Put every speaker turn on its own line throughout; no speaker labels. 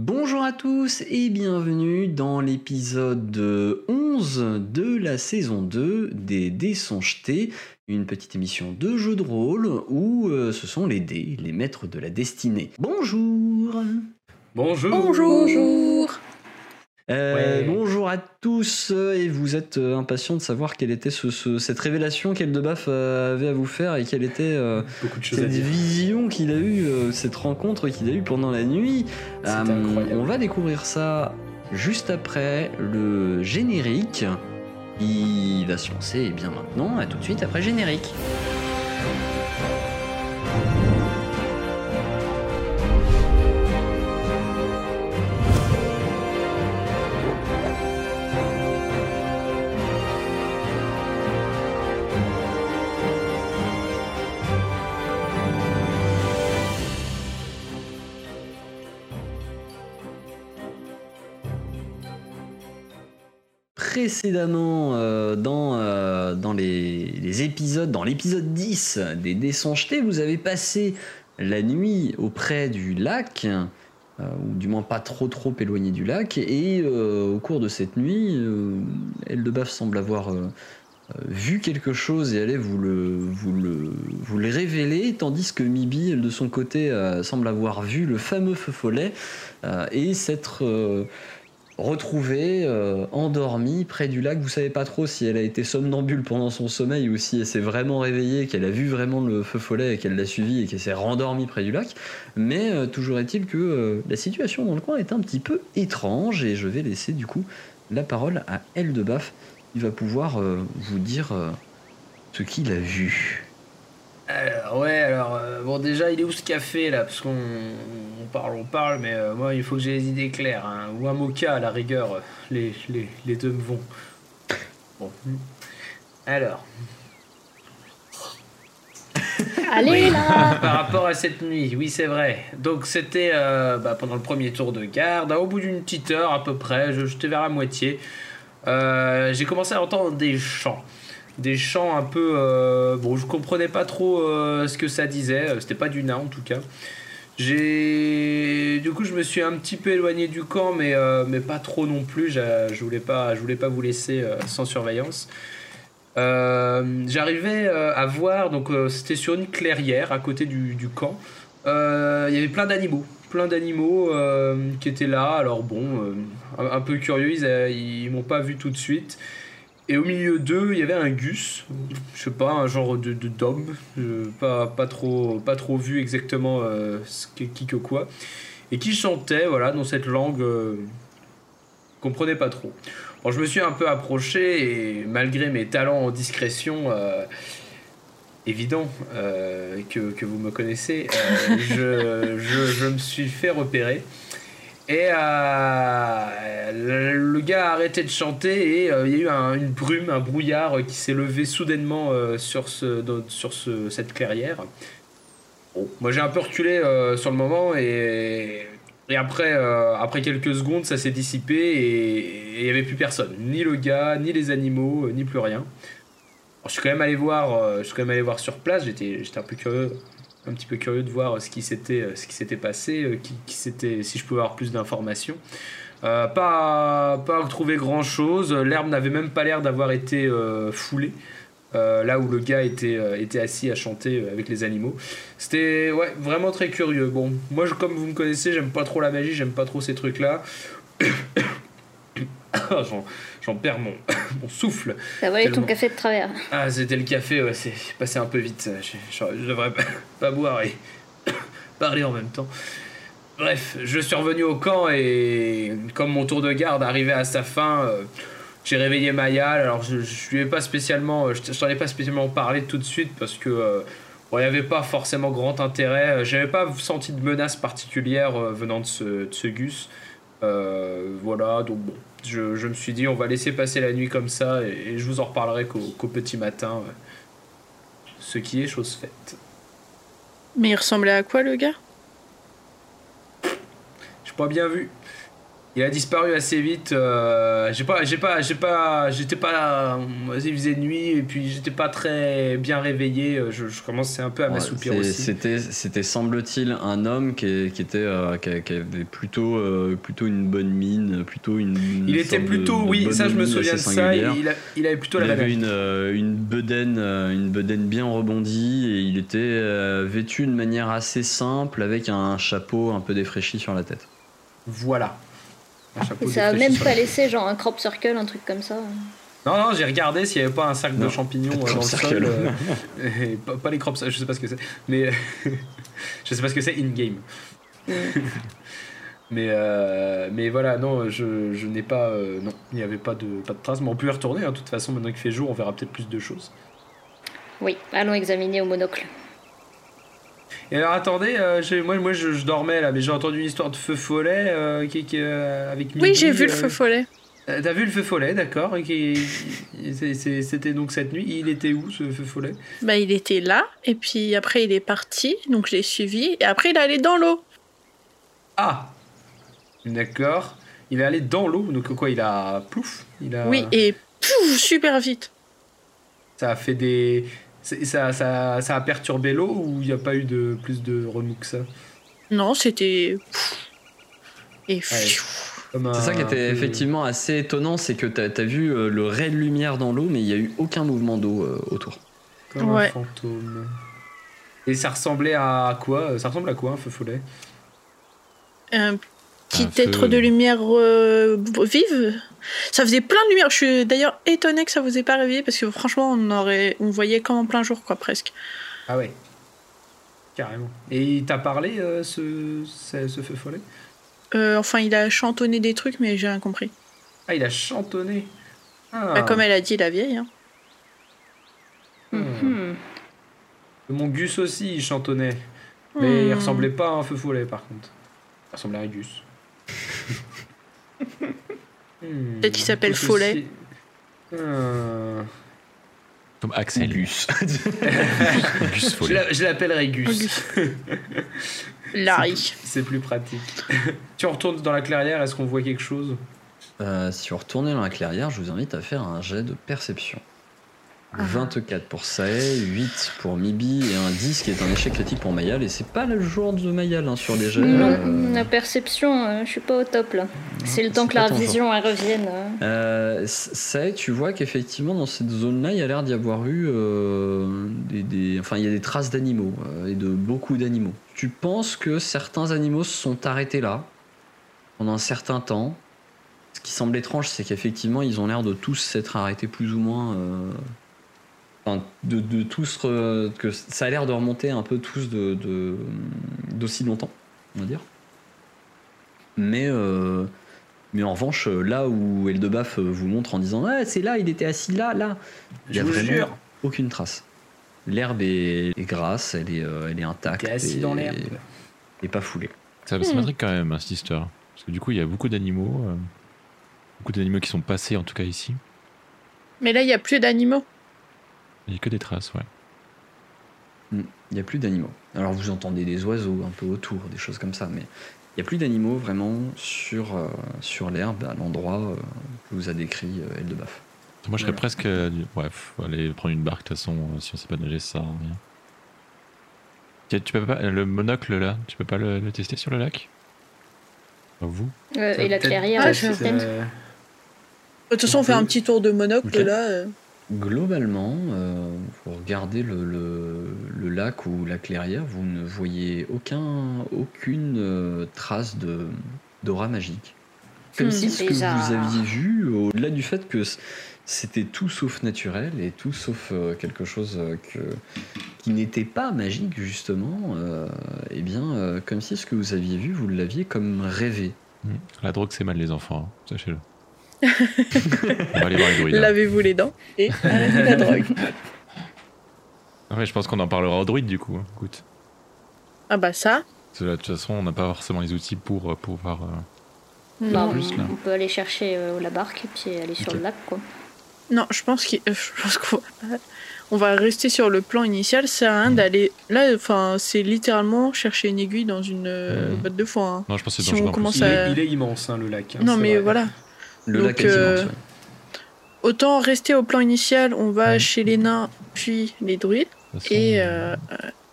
Bonjour à tous et bienvenue dans l'épisode 11 de la saison 2 des Dés sont jetés, une petite émission de jeu de rôle où euh, ce sont les dés, les maîtres de la destinée. Bonjour
Bonjour.
Bonjour.
Euh,
Ouais.
Bonjour à tous euh, et vous êtes euh, impatients de savoir quelle était ce- ce- cette révélation qu'Eldebaf avait à vous faire et quelle était euh, cette vision qu'il a eue, cette rencontre qu'il a eue pendant la nuit. On va découvrir ça juste après le générique qui va se lancer et bien maintenant. À tout de suite après générique. Précédemment, euh, dans, euh, les, épisodes, dans l'épisode 10 des Dés sont jetés, vous avez passé la nuit auprès du lac, euh, ou du moins pas trop trop éloigné du lac, et au cours de cette nuit, Eldebaf semble avoir vu quelque chose et allait vous le, vous, le, vous le révéler, tandis que Mibi, elle, de son côté, semble avoir vu le fameux feu follet et s'être retrouvée euh, endormie près du lac. Vous savez pas trop si elle a été somnambule pendant son sommeil ou si elle s'est vraiment réveillée, qu'elle a vu vraiment le feu follet et qu'elle l'a suivi et qu'elle s'est rendormie près du lac. Mais euh, toujours est-il que euh, la situation dans le coin est un petit peu étrange et je vais laisser du coup la parole à Eldebaf. Il va pouvoir vous dire ce qu'il a vu.
Alors, ouais, alors, euh, bon, déjà, il est où ce café là? Parce qu'on on parle, on parle, mais euh, moi, il faut que j'ai les idées claires. hein. Ou un mocha à la rigueur, euh, les, les, les deux me vont. Bon. Alors,
Allez là
par rapport à cette nuit, oui, c'est vrai. Donc, c'était bah, pendant le premier tour de garde, au bout d'une petite heure à peu près, je- j'étais vers la moitié. euh, j'ai commencé à entendre des chants. Des chants un peu. euh, bon, je comprenais pas trop euh, ce que ça disait, euh, c'était pas du nain en tout cas. J'ai. Du coup, je me suis un petit peu éloigné du camp, mais, mais pas trop non plus. J'a- Je voulais pas, je voulais pas vous laisser sans surveillance. J'arrivais à voir, donc c'était sur une clairière à côté du, camp. Il y avait plein d'animaux, plein d'animaux qui étaient là. Alors bon, un, un peu curieux, ils, ils m'ont pas vu tout de suite. Et au milieu d'eux, il y avait un gus, je sais pas, un genre de de- euh, pas, pas, trop, pas trop vu exactement euh, qui que quoi, et qui chantait voilà, dans cette langue euh, qu'on comprenait pas trop. Bon, je me suis un peu approché et malgré mes talents en discrétion euh, évidents euh, que, que vous me connaissez, je, je me suis fait repérer. Et euh, le, gars a arrêté de chanter et euh, il y a eu un- une brume, un brouillard qui s'est levé soudainement euh, sur, cette clairière. Moi j'ai un peu reculé sur le moment et, après, quelques secondes ça s'est dissipé et il n'y avait plus personne. Ni le gars, ni les animaux, ni plus rien. Je suis quand même allé voir, je suis quand même allé voir sur place, j'étais un peu curieux un petit peu curieux de voir ce qui s'était ce qui s'était passé, euh, si je pouvais avoir plus d'informations. Euh, pas pas grand chose. L'herbe n'avait même pas l'air d'avoir été euh, foulée. euh, là où le gars était, euh, assis à chanter euh, avec les animaux. C'était ouais, vraiment très curieux. Bon, moi, comme vous me connaissez, j'aime pas trop la magie, j'aime pas trop ces trucs-là. J'en- perds mon, mon souffle.
T'as volé ton café de travers.
Ah, c'était le café, ouais, c'est passé un peu vite. Je, je- je devrais pas, pas boire et parler en même temps. Bref, je suis revenu au camp et comme mon tour de garde arrivait à sa fin, euh, j'ai réveillé Mayal. Alors je, je lui ai pas spécialement, je, je t'en ai pas spécialement parlé tout de suite parce que euh, bon, il n'y avait pas forcément grand intérêt. J'avais pas senti de menace particulière euh, venant de ce, de ce Gus. Euh, voilà, donc bon, je, je me suis dit on va laisser passer la nuit comme ça et, et je vous en reparlerai qu'au petit matin. ce qui est chose faite.
Mais il ressemblait à quoi le gars?
J'ai pas bien vu. Il a disparu assez vite. euh, j'ai pas, j'ai pas, j'ai pas, j'étais pas. Il faisait nuit et puis j'étais pas très bien réveillé. euh, Je, je commençais un peu à m'assoupir aussi.
C'était, c'était semble-t-il un homme qui, qui était, euh, qui, qui avait plutôt, euh, plutôt une bonne mine, plutôt une.
Il était
de-
plutôt,
de
oui, ça je me souviens de ça. Il, a- il avait plutôt
Il
la
avait une, une bedaine, une bedaine bien rebondie et il était vêtu de manière assez simple avec un chapeau un peu défraîchi sur la tête.
Voilà. Un chapeau
Et ça a même pas
la-
laissé genre un crop circle, un truc comme ça.
Non, non, j'ai regardé s'il y avait pas un sac de
Non,
champignons
de
euh, dans le
circle.
sol. euh, et pas, pas les crops, je sais pas ce que c'est. Mais je sais pas ce que c'est in-game.
Mm.
Mais, euh, mais voilà, non, je, je n'ai pas. euh, non, il n'y avait pas de, pas de traces. Mais on peut y retourner, hein, de toute façon, maintenant qu'il fait jour, on verra peut-être plus de choses.
Oui, allons examiner au monocle.
Et alors attendez, euh, moi, moi je, je dormais là, mais j'ai entendu une histoire de feu follet euh, qui, qui, euh, avec
Oui, j'ai vu le feu follet.
T'as vu le feu follet, d'accord C'était donc cette nuit. Il était où ce feu follet?
Bah, il était là, et puis après, il est parti, donc je l'ai suivi, et après, il est allé dans l'eau.
Ah D'accord. Il est allé dans l'eau, donc quoi Il a. Plouf il a...
Oui, et pouf, super vite.
Ça a fait des. C'est- Ça, ça, ça a perturbé l'eau ou il n'y a pas eu de plus de remous que ça?
Non, c'était. Et
C'est ça qui était
peu-
effectivement assez étonnant, c'est que tu as, vu euh, le ray de lumière dans l'eau, mais il n'y a eu aucun mouvement d'eau euh, autour.
Comme
Ouais.
un fantôme. Et ça ressemblait à quoi? Ça ressemble à quoi un feu follet?
Un petit
feu.
être de lumière euh, vive. Ça faisait plein de lumière. Je suis d'ailleurs étonnée que ça vous ait pas réveillé parce que franchement, on aurait, on voyait comme en plein jour, quoi, presque.
Ah ouais. Carrément. Et il t'a parlé euh, ce, ce, ce feu follet?
Euh, enfin, il a chantonné des trucs, mais j'ai rien compris.
Ah, il a chantonné. Ah.
Bah, comme elle a dit, la vieille. hein.
Hmm.
Hmm.
Mon Gus aussi, il chantonnait. Mais il
Hmm.
ressemblait pas à un feu follet par contre. Il ressemblait à un Gus. Hmm.
Peut-être qu'il s'appelle Follet.
Ah.
Comme Axel.
Gus.
Gus
Je
Follet.
l'a- je l'appellerai Gus.
Larry.
C'est plus pratique. tu retournes dans la clairière, est-ce qu'on voit quelque chose?
Euh, si vous retournez dans la clairière, je vous invite à faire un jet de perception.
Ah.
24 pour Sae, 8 pour Mibi et un 10 qui est un échec critique pour Mayal. Et c'est pas le jour de Mayal hein, sur les jets.
Non,
euh,
la perception, euh, je suis pas au top là. C'est le temps que la vision elle revienne. euh.
Euh, Sae, tu vois qu'effectivement dans cette zone-là, il y a l'air d'y avoir eu euh, des, des- enfin il y a des traces d'animaux euh, et de beaucoup d'animaux. Tu penses que certains animaux se sont arrêtés là pendant un certain temps? Ce qui semble étrange, c'est qu'effectivement ils ont l'air de tous s'être arrêtés plus ou moins. Enfin, de, de tous re- que ça a l'air de remonter un peu tous de d'aussi longtemps, on va dire. Mais euh, mais en revanche, là où Eldebaf vous montre en disant Ah, c'est là, il était assis là, là, il n'y
Je
a vraiment
jure.
aucune trace. L'herbe est, est grasse, elle est, euh, elle est intacte.
T'es assis
et-
dans l'herbe.
Et pas foulée.
Ça, ça m'intrigue quand même, hein, cette histoire. Parce que du coup, il y a beaucoup d'animaux. euh, beaucoup d'animaux qui sont passés, en tout cas ici.
Mais là, il y a plus d'animaux.
Il n'y a que des traces, ouais.
Il n'y a plus d'animaux. Alors vous entendez des oiseaux un peu autour, des choses comme ça, mais il n'y a plus d'animaux vraiment sur, euh, sur l'herbe, à l'endroit euh, que vous a décrit euh, Eldebaf.
Moi, je serais
Voilà.
presque. euh, du- Ouais, faut aller prendre une barque, de toute façon, euh, si on sait pas nager, ça rien. Tu peux pas. Le monocle, là, tu peux pas le, le tester sur le lac? Pas Vous?
Euh, et la clairière,
Ah, je- De toute façon, on fait un petit tour de monocle là. Euh.
Globalement, euh, vous regardez le, le- le lac ou la clairière, vous ne voyez aucun, aucune euh, trace de d'aura magique. Comme
Hmm,
si ce que
bizarre.
vous aviez vu, au-delà du fait que c- c'était tout sauf naturel et tout sauf euh, quelque chose euh, que, qui n'était pas magique justement, euh, eh bien, euh, comme si ce que vous aviez vu, vous l'aviez comme rêvé.
Hmm. La drogue, c'est mal, les enfants, hein, sachez-le. on va aller voir les druides. hein.
Lavez-vous les dents et arrêtez la drogue.
Ouais, je pense qu'on en parlera aux druides, du coup. hein. Écoute.
Ah bah ça.
Parce que là, de toute façon, on n'a pas forcément les outils pour euh, pouvoir. euh,
Non.
plus, là.
on peut aller chercher euh, la barque et puis aller sur
Ok.
le lac quoi.
Non, je pense qu'il- euh, je pense qu'on va, on va rester sur le plan initial. Ça sert à rien d'aller. Là, enfin, c'est littéralement chercher une aiguille dans une euh,
Mhm.
botte de foin. hein.
Non, je pense que c'est
Si on
dangereux. en
commence
Il,
à-
est, il est immense, hein, le lac. hein,
non,
c'est
mais
vrai.
voilà.
Le
Donc,
lac est
euh. Autant rester au plan initial. On va
Ouais.
chez les nains, puis les druides,
façon,
et, euh,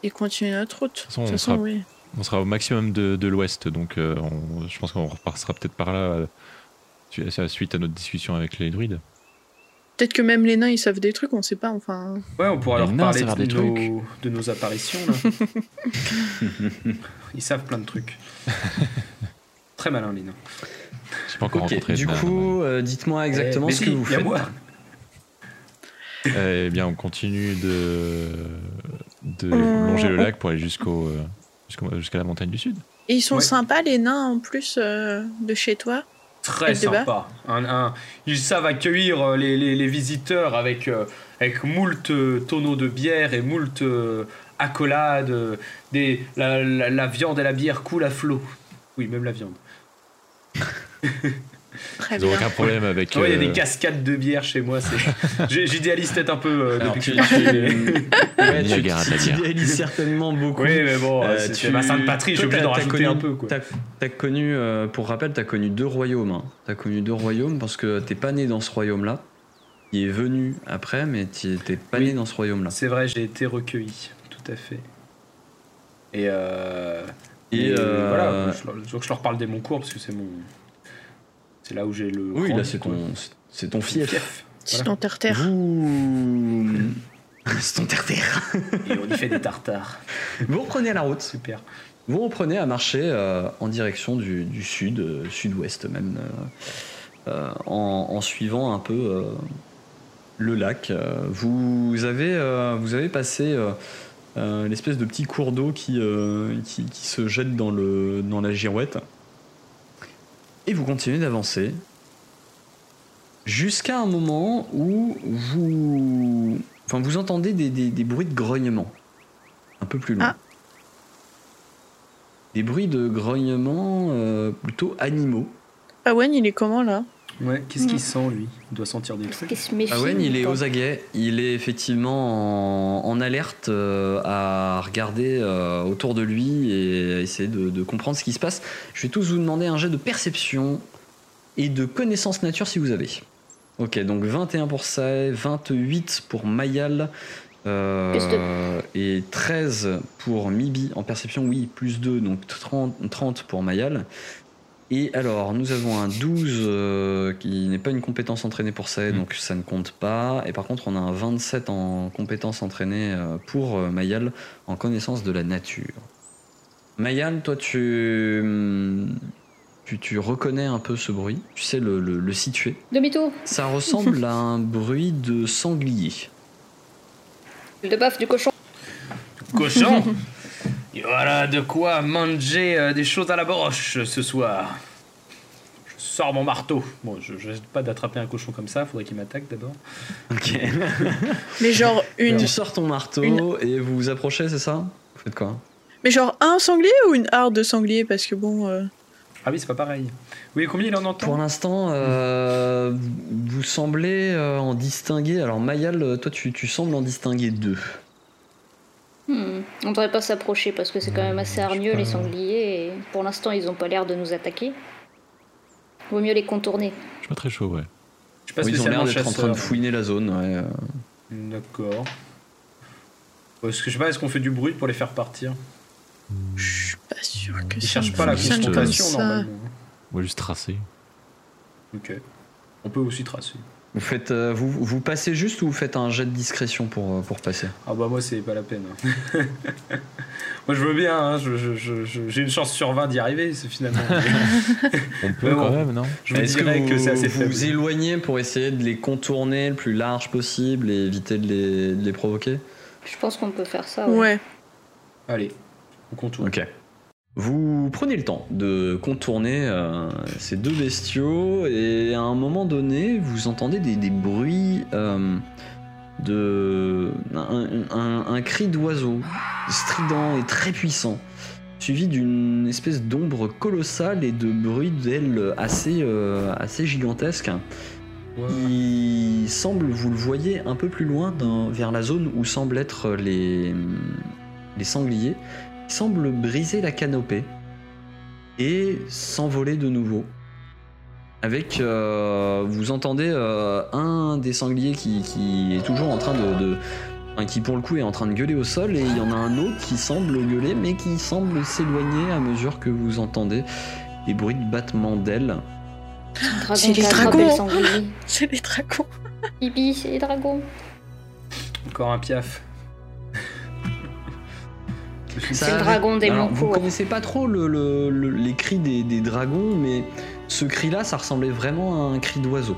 et continuer notre route. De
façon,
toute
on
façon,
sera-
oui.
On sera au maximum de, de l'ouest, donc euh, on- je pense qu'on repassera peut-être par là euh, su- suite à notre discussion avec les druides.
Peut-être que même les nains, ils savent des trucs, on sait pas. Enfin,
Ouais, on pourra
Les
leur parler de
des
nos, de nos apparitions. Là. Ils savent plein de trucs. Très malin, les nains.
J'ai pas encore
Ok,
rencontré.
du coup, euh, dites-moi exactement
Eh,
ce
mais
que vous
y a
faites.
moi.
Eh bien, on continue de, de
Euh,
longer le lac pour aller jusqu'au, euh, jusqu'à la montagne du sud.
et ils sont
Ouais.
sympas, les nains, en plus euh, de chez toi.
Très
Et de bas.
sympa. Un, un- ils savent accueillir les, les- les visiteurs avec, euh, avec moult tonneaux de bière et moult euh, accolades. des, la, la- la viande et la bière coulent à flot. Oui, même la viande.
Très
Ils n'ont aucun problème avec.
Ouais, Il y a
euh,
des cascades de bière chez moi. J'idéalise peut-être un peu euh,
Alors,
depuis
tu,
que je suis
tu-
né.
ouais, tu- tu idéalises certainement beaucoup.
Oui, mais bon,
Euh,
c'est
tu-
c'est ma sainte patrie, je suis obligé d'en rajouter
connu-
un peu. Quoi.
Connu, euh, pour rappel, t'as connu deux royaumes. Hein. T'as connu deux royaumes parce que t'es pas né dans ce royaume-là. Il est venu après, mais t'y- t'es pas
Oui.
né dans ce royaume-là.
C'est vrai, j'ai été recueilli, tout à fait. Et, euh,
Et,
et
euh,
voilà, je, je, je leur parle des Moncourt parce que c'est mon. C'est là où j'ai le.
Oui, là c'est ton, c'est ton fief.
fief.
C'est
Voilà.
dans terre-terre.
Vous, c'est ton terre-terre.
Et on y fait des tartares.
Vous reprenez la route.
Super.
Vous reprenez à marcher euh, en direction du, du sud, euh, sud-ouest même, euh, euh, en, en suivant un peu euh, le lac. Euh, vous, avez, euh, vous avez passé euh, euh, l'espèce de petit cours d'eau qui, euh, qui, qui se jette dans, le, dans la girouette. Et vous continuez d'avancer jusqu'à un moment où vous, enfin, vous entendez des, des- des bruits de grognement un peu plus loin.
Ah.
Des bruits de grognement euh, plutôt animaux.
Owen, il est comment là?
Ouais, qu'est-ce
Mm.
qu'il sent lui? Il doit sentir des trucs.
qu'il se méfie.
Awen, il est aux aguets. Il est effectivement en, en alerte euh, à regarder euh, autour de lui et à essayer de, de comprendre ce qui se passe. Je vais tous vous demander un jet de perception et de connaissance nature si vous avez. Ok, donc 21 pour Sae, 28 pour Mayal euh, et 13 pour Mibi en perception, oui, plus 2, donc 30, 30 pour Mayal. Et alors, nous avons un 12 euh, qui n'est pas une compétence entraînée pour ça,
Mm.
donc ça ne compte pas. Et par contre, on a un 27 en compétence entraînée euh, pour euh, Mayal en connaissance de la nature. Mayal, toi, tu, tu, tu reconnais un peu ce bruit, tu sais le, le- le situer?
Demi-tour.
Ça ressemble à un bruit de sanglier.
Le baf du cochon.
Cochon? Et voilà de quoi manger euh, des choses à la broche ce soir. Je sors mon marteau. Bon, je n'hésite pas d'attraper un cochon comme ça, faudrait qu'il m'attaque d'abord.
Ok.
Mais genre une.
tu sors ton marteau
Une-
et vous vous approchez, c'est ça? Vous faites quoi?
Mais genre un sanglier ou une harde de sangliers Parce que bon. euh,
Ah oui, c'est pas pareil. Oui, combien il en entend?
Pour l'instant, euh, vous semblez euh, en distinguer. Alors, Mayal, toi, tu, tu sembles en distinguer deux.
Hmm, On devrait pas s'approcher parce que c'est quand même assez hargneux les sangliers et pour l'instant ils ont pas l'air de nous attaquer. Vaut mieux les contourner.
Je suis pas très chaud, ouais.
Je suis pas
Oui, ils ont l'air d'être en train de
chasseur.
fouiner la zone. ouais, euh.
D'accord. Est-ce que je sais pas, est-ce qu'on fait du bruit pour les faire partir?
Je suis pas sûr que
Ils
ça
cherchent pas la confrontation normalement.
On va juste tracer.
Ok. On peut aussi tracer.
Vous, faites, euh, vous, vous passez juste ou vous faites un jet de discrétion pour, euh, pour passer?
Ah bah moi c'est pas la peine. moi je veux bien, hein, j'ai une chance sur 20 d'y arriver, c'est finalement.
On peut quand même, non?
je vous
Est-ce que
dirais
vous
que, c'est assez
vous,
faible.
vous éloignez pour essayer de les contourner le plus large possible et éviter de les, de les provoquer?
Je pense qu'on peut faire ça. ouais.
Ouais.
Allez, on contourne.
Ok. Vous prenez le temps de contourner euh, ces deux bestiaux et à un moment donné, vous entendez des, bruits euh, de un, cri d'oiseau strident et très puissant, suivi d'une espèce d'ombre colossale et de bruits d'ailes assez euh, assez gigantesques. Il semble, vous le voyez un peu plus loin, vers la zone où semblent être les, les sangliers, semble briser la canopée et s'envoler de nouveau. Avec, euh, vous entendez euh, un des sangliers qui, qui est toujours en train de, qui pour le coup est en train de gueuler au sol, et il y en a un autre qui semble gueuler, mais qui semble s'éloigner à mesure que vous entendez des bruits de battements d'ailes.
C'est les dragons. C'est les dragons.
Bibi, c'est les dragons.
Encore un piaf.
C'est le dragon des
Alors, Vous connaissez pas trop le- le- le- les cris des, des dragons, mais ce cri-là, ça ressemblait vraiment à un cri d'oiseau.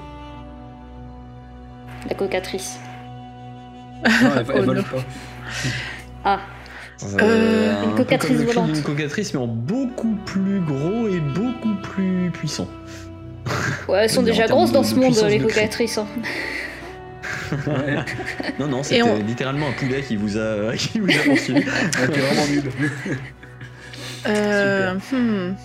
La cocatrice.
Non, elle, elle
Oh
vole
non.
pas.
Ah,
Euh,
un
une cocatrice volante.
d'une cocatrice, mais en beaucoup plus gros et beaucoup plus puissant.
ouais, elles sont déjà grosses dans ce monde, les cocatrices.
Ouais.
Non, non, c'était
on-
littéralement un poulet qui vous a, qui vous a poursuivi.
Ouais, t'es vraiment nul.
Euh, hmm.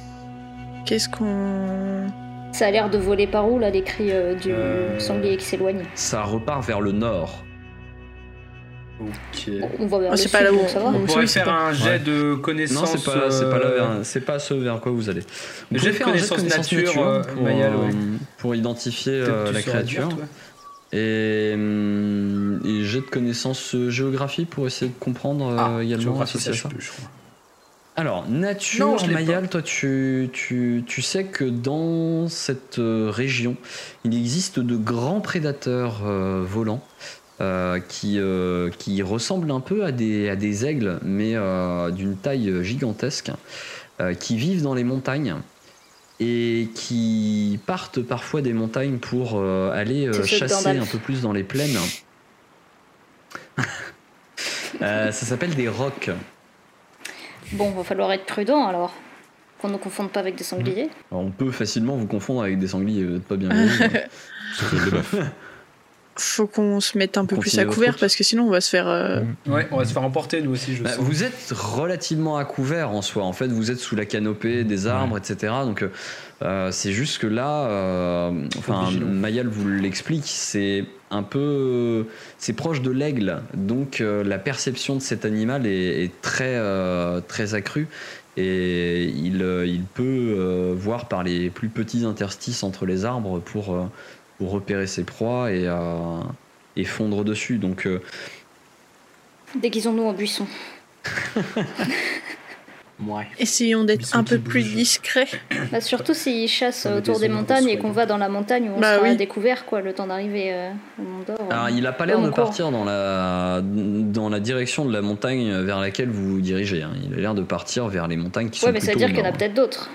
Qu'est-ce qu'on.
Ça a l'air de voler par où, là, les cris euh, du
Euh.
sanglier qui s'éloigne?
Ça repart vers le nord.
Ok.
On va vers
Oh,
le sud,
pas là où on-
ça va.
on-
On pourrait
c'est
faire
pas-
un jet
Ouais.
de connaissance.
Non, c'est pas, c'est pas, là
euh,
vers- c'est pas ce vers quoi vous allez.
De
faire un jet de
connaissance
connaissance
nature, euh,
pour, euh, pour identifier euh, la créature.
dire.
Et, hum, et jet de connaissance euh, géographie pour essayer de comprendre euh,
Ah,
également associé à
ça, je crois.
Alors, nature,
Non,
Mayal, toi tu, tu, tu sais que dans cette euh, région, il existe de grands prédateurs euh, volants euh, qui, euh, qui ressemblent un peu à des, à des aigles, mais d'une taille gigantesque, qui vivent dans les montagnes et qui partent parfois des montagnes pour euh, aller euh, chasser un peu plus dans les plaines. Euh, ça s'appelle des rocs.
Bon, va falloir être prudent alors. Qu'on ne confonde pas avec des sangliers.
Alors, on peut facilement vous confondre avec des sangliers, vous êtes pas bien vu.
Sauf le bœuf.
Faut qu'on se mette un peu plus à couvert
route.
parce que sinon on va se faire. euh,
Ouais, on va se faire emporter nous aussi, je
Bah,
sens.
vous êtes relativement à couvert en soi. En fait, vous êtes sous la canopée des arbres, etc. Donc, euh, c'est juste que là, euh, enfin. Mayal vous l'explique, c'est un peu, c'est proche de l'aigle, donc euh, la perception de cet animal est, est très, euh, très accrue. Et il, euh, il peut euh, voir par les plus petits interstices entre les arbres pour, euh, pour repérer ses proies et, euh, et fondre dessus. Donc, euh,
Déguisons-nous en buisson.
Ouais.
Essayons d'être un peu plus discrets.
Bah, surtout s'ils chassent autour
des
montagnes et qu'on va dans la montagne où on
Bah
sera
oui.
découvert, quoi, le temps d'arriver euh, au Mont d'Or.
Alors, il a pas l'air de partir dans la, dans la direction de la montagne vers laquelle vous vous dirigez. hein. Il a l'air de partir vers les montagnes qui
Ouais,
sont
mais ça veut dire qu'il y en a peut-être d'autres.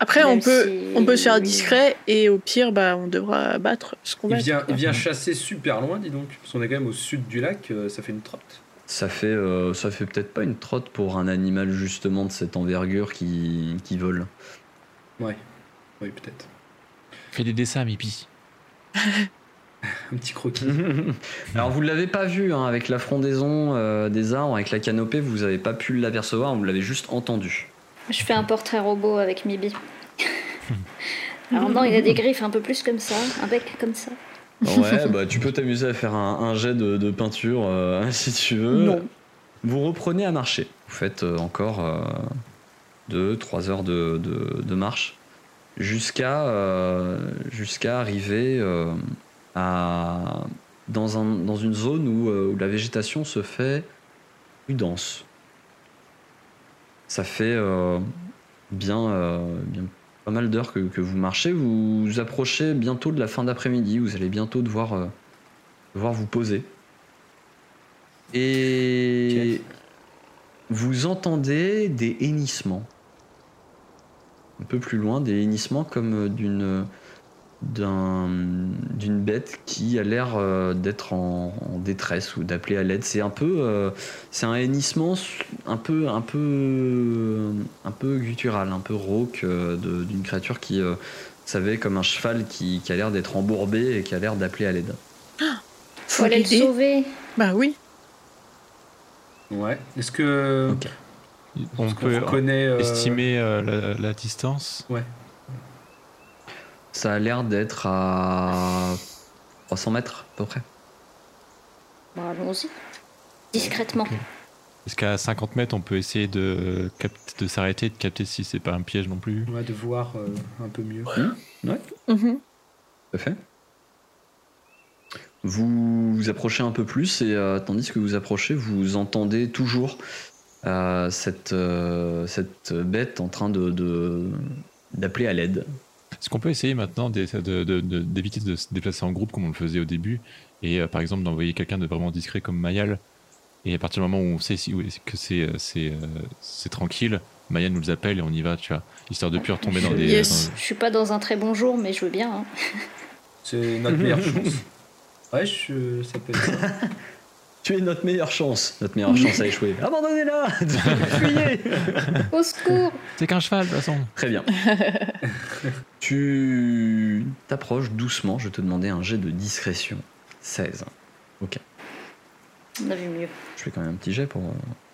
Après, on peut,
si-
on peut se faire discret et au pire, bah, on devra battre ce qu'on
Il
va.
vient, il vient chasser super loin, dis donc. Parce qu'on est quand même au sud du lac, euh, ça fait une trotte.
Ça fait, euh, ça fait peut-être pas une trotte pour un animal justement de cette envergure qui, qui vole.
Ouais, oui, peut-être.
Fais des dessins, Mipi.
Un petit croquis.
Alors vous l'avez pas vu hein, avec la frondaison euh, des arbres, avec la canopée, vous avez pas pu l'apercevoir, vous l'avez juste entendu.
Je fais un portrait robot avec Mibi. Alors non, il a des griffes un peu plus comme ça, un bec comme ça.
Ouais, bah tu peux t'amuser à faire un, un jet de, de peinture euh, si tu veux.
Non.
Vous reprenez à marcher. Vous faites euh, encore 2-3 heures de, de- de marche jusqu'à euh, jusqu'à arriver euh, à, dans, un, dans une zone où, euh, où la végétation se fait plus dense. Ça fait euh, bien, euh, bien pas mal d'heures que, que vous marchez. Vous vous approchez bientôt de la fin d'après-midi. Vous allez bientôt devoir, euh, devoir vous poser. Et vous entendez des hennissements. Un peu plus loin, des hennissements comme d'une d'un- d'une bête qui a l'air euh, d'être en, en détresse ou d'appeler à l'aide. C'est un peu, euh, c'est un hennissement un peu, un peu, un peu guttural, un peu rauque euh, d'une créature qui, euh, vous savez, comme un cheval qui, qui a l'air d'être embourbé et qui a l'air d'appeler à l'aide.
Faut
Faut
aller le sauver.
Bah oui.
Ouais. Est-ce que.
On peut
reconnaît. euh,
estimer euh, la, la distance?
Ouais.
Ça a l'air d'être à 300 mètres à peu près.
Bon, allons-y. Discrètement.
Est-ce qu'à 50 mètres, on peut essayer de, de s'arrêter, de capter si c'est pas un piège non plus
On va de voir euh, un peu mieux.
Mhm.
Tout à fait. Vous vous approchez un peu plus et euh, tandis que vous approchez, vous entendez toujours euh, cette, euh, cette bête en train de de- d'appeler à l'aide.
Est-ce qu'on peut essayer maintenant d'essa- de- de- de- d'éviter de, se déplacer en groupe comme on le faisait au début et euh, par exemple d'envoyer quelqu'un de vraiment discret comme Mayal et à partir du moment où on sait si, où est-ce que c'est euh, c'est euh, c'est tranquille, Mayal nous appelle et on y va, tu vois, histoire de plus retomber dans des.
Yes.
dans-
Je suis pas dans un très bon jour, mais je veux bien. hein.
C'est notre meilleure chance. Ouais, je, ça peut être ça.
Tu es notre meilleure chance. Notre meilleure chance a échoué. Abandonnez-la Fuyez
Au secours
C'est qu'un cheval de toute façon.
Très bien. tu t'approches doucement. Je vais te demander un jet de discrétion. 16.
On a vu mieux.
Je fais quand même un petit jet pour. euh,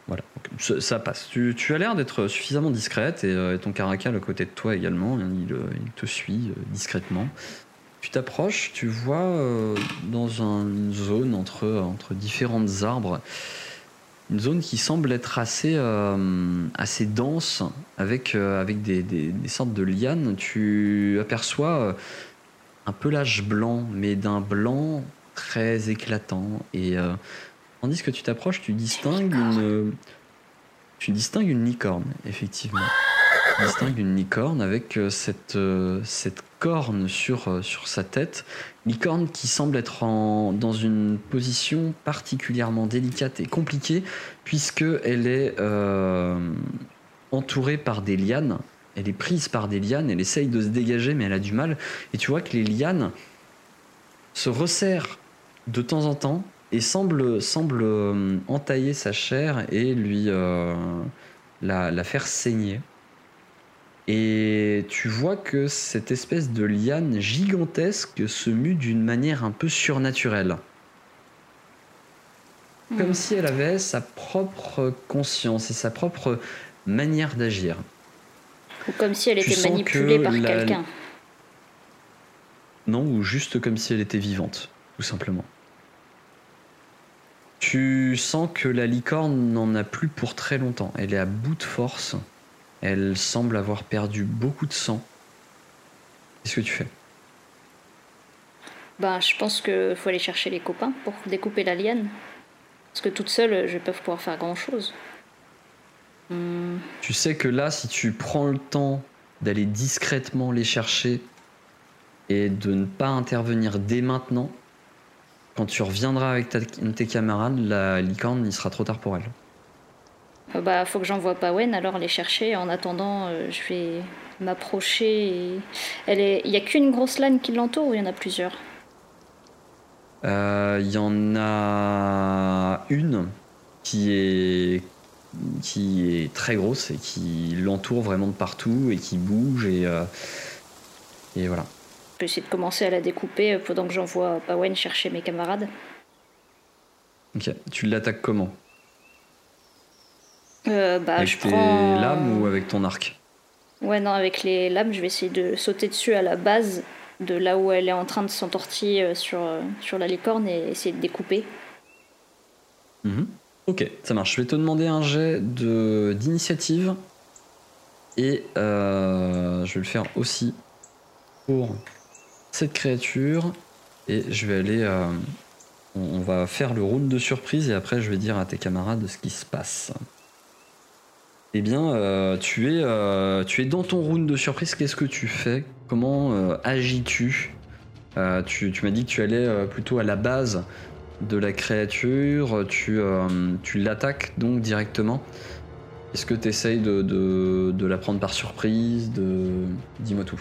Voilà, Donc, ça, ça passe. Tu, tu as l'air d'être suffisamment discrète et, euh, et ton caracal à côté de toi également. hein, il, euh, il te suit euh, discrètement. Tu t'approches, tu vois euh, dans un- une zone entre, entre différents arbres, une zone qui semble être assez, euh, assez dense avec, euh, avec des, des- des sortes de lianes. Tu aperçois un pelage blanc, mais d'un blanc très éclatant. Et tandis que tu t'approches, tu distingues une, tu distingues une licorne, effectivement. Tu distingues une licorne avec euh, cette, euh, cette corne sur, euh, sur sa tête. Licorne qui semble être en- dans une position particulièrement délicate et compliquée, puisqu'elle est entourée par des lianes. Elle est prise par des lianes, elle essaye de se dégager, mais elle a du mal. Et tu vois que les lianes se resserrent de temps en temps et semblent, semblent euh, entailler sa chair et lui la faire saigner. Et tu vois que cette espèce de liane gigantesque se mue d'une manière un peu surnaturelle. Comme
Hmm.
si elle avait sa propre conscience et sa propre manière d'agir.
Ou comme si elle
Tu
était manipulée
que
par
la-
quelqu'un.
Non, ou juste comme si elle était vivante, tout simplement. Tu sens que la licorne n'en a plus pour très longtemps. Elle est à bout de force. Elle semble avoir perdu beaucoup de sang. Qu'est-ce que tu fais?
Ben, je pense qu'il faut aller chercher les copains pour découper la liane. Parce que toute seule, je vais pas pouvoir faire grand chose.
Tu sais que là, si tu prends le temps d'aller discrètement les chercher et de ne pas intervenir dès maintenant, quand tu reviendras avec ta- tes camarades, la licorne, il sera trop tard pour elle.
Bah, faut que j'envoie Pawen alors les chercher. En attendant, euh, je vais m'approcher. Et... Elle est... Il y a qu'une grosse lane qui l'entoure ou il y en a plusieurs?
Euh, Il y en a une qui est qui est très grosse et qui l'entoure vraiment de partout et qui bouge et euh, et voilà.
Je peux essayer de commencer à la découper euh, pendant que j'envoie Pawen chercher mes camarades.
Ok. Tu l'attaques comment?
Euh, bah,
Avec
je
tes
prends...
lames ou avec ton arc
Ouais, non, avec les lames, je vais essayer de sauter dessus à la base de là où elle est en train de s'entortiller euh, sur, euh, sur la licorne et essayer de découper.
Mhm. Ok, ça marche. Je vais te demander un jet de d'initiative et euh, je vais le faire aussi pour cette créature et je vais aller. euh, on, on va faire le round de surprise et après je vais dire à tes camarades ce qui se passe. Eh bien, euh, tu es euh, tu es dans ton round de surprise. Qu'est-ce que tu fais? Comment euh, agis-tu Tu, tu m'as dit que tu allais plutôt à la base de la créature, tu, tu l'attaques donc directement. Est-ce que tu essayes de, de, de la prendre par surprise de... Dis-moi tout.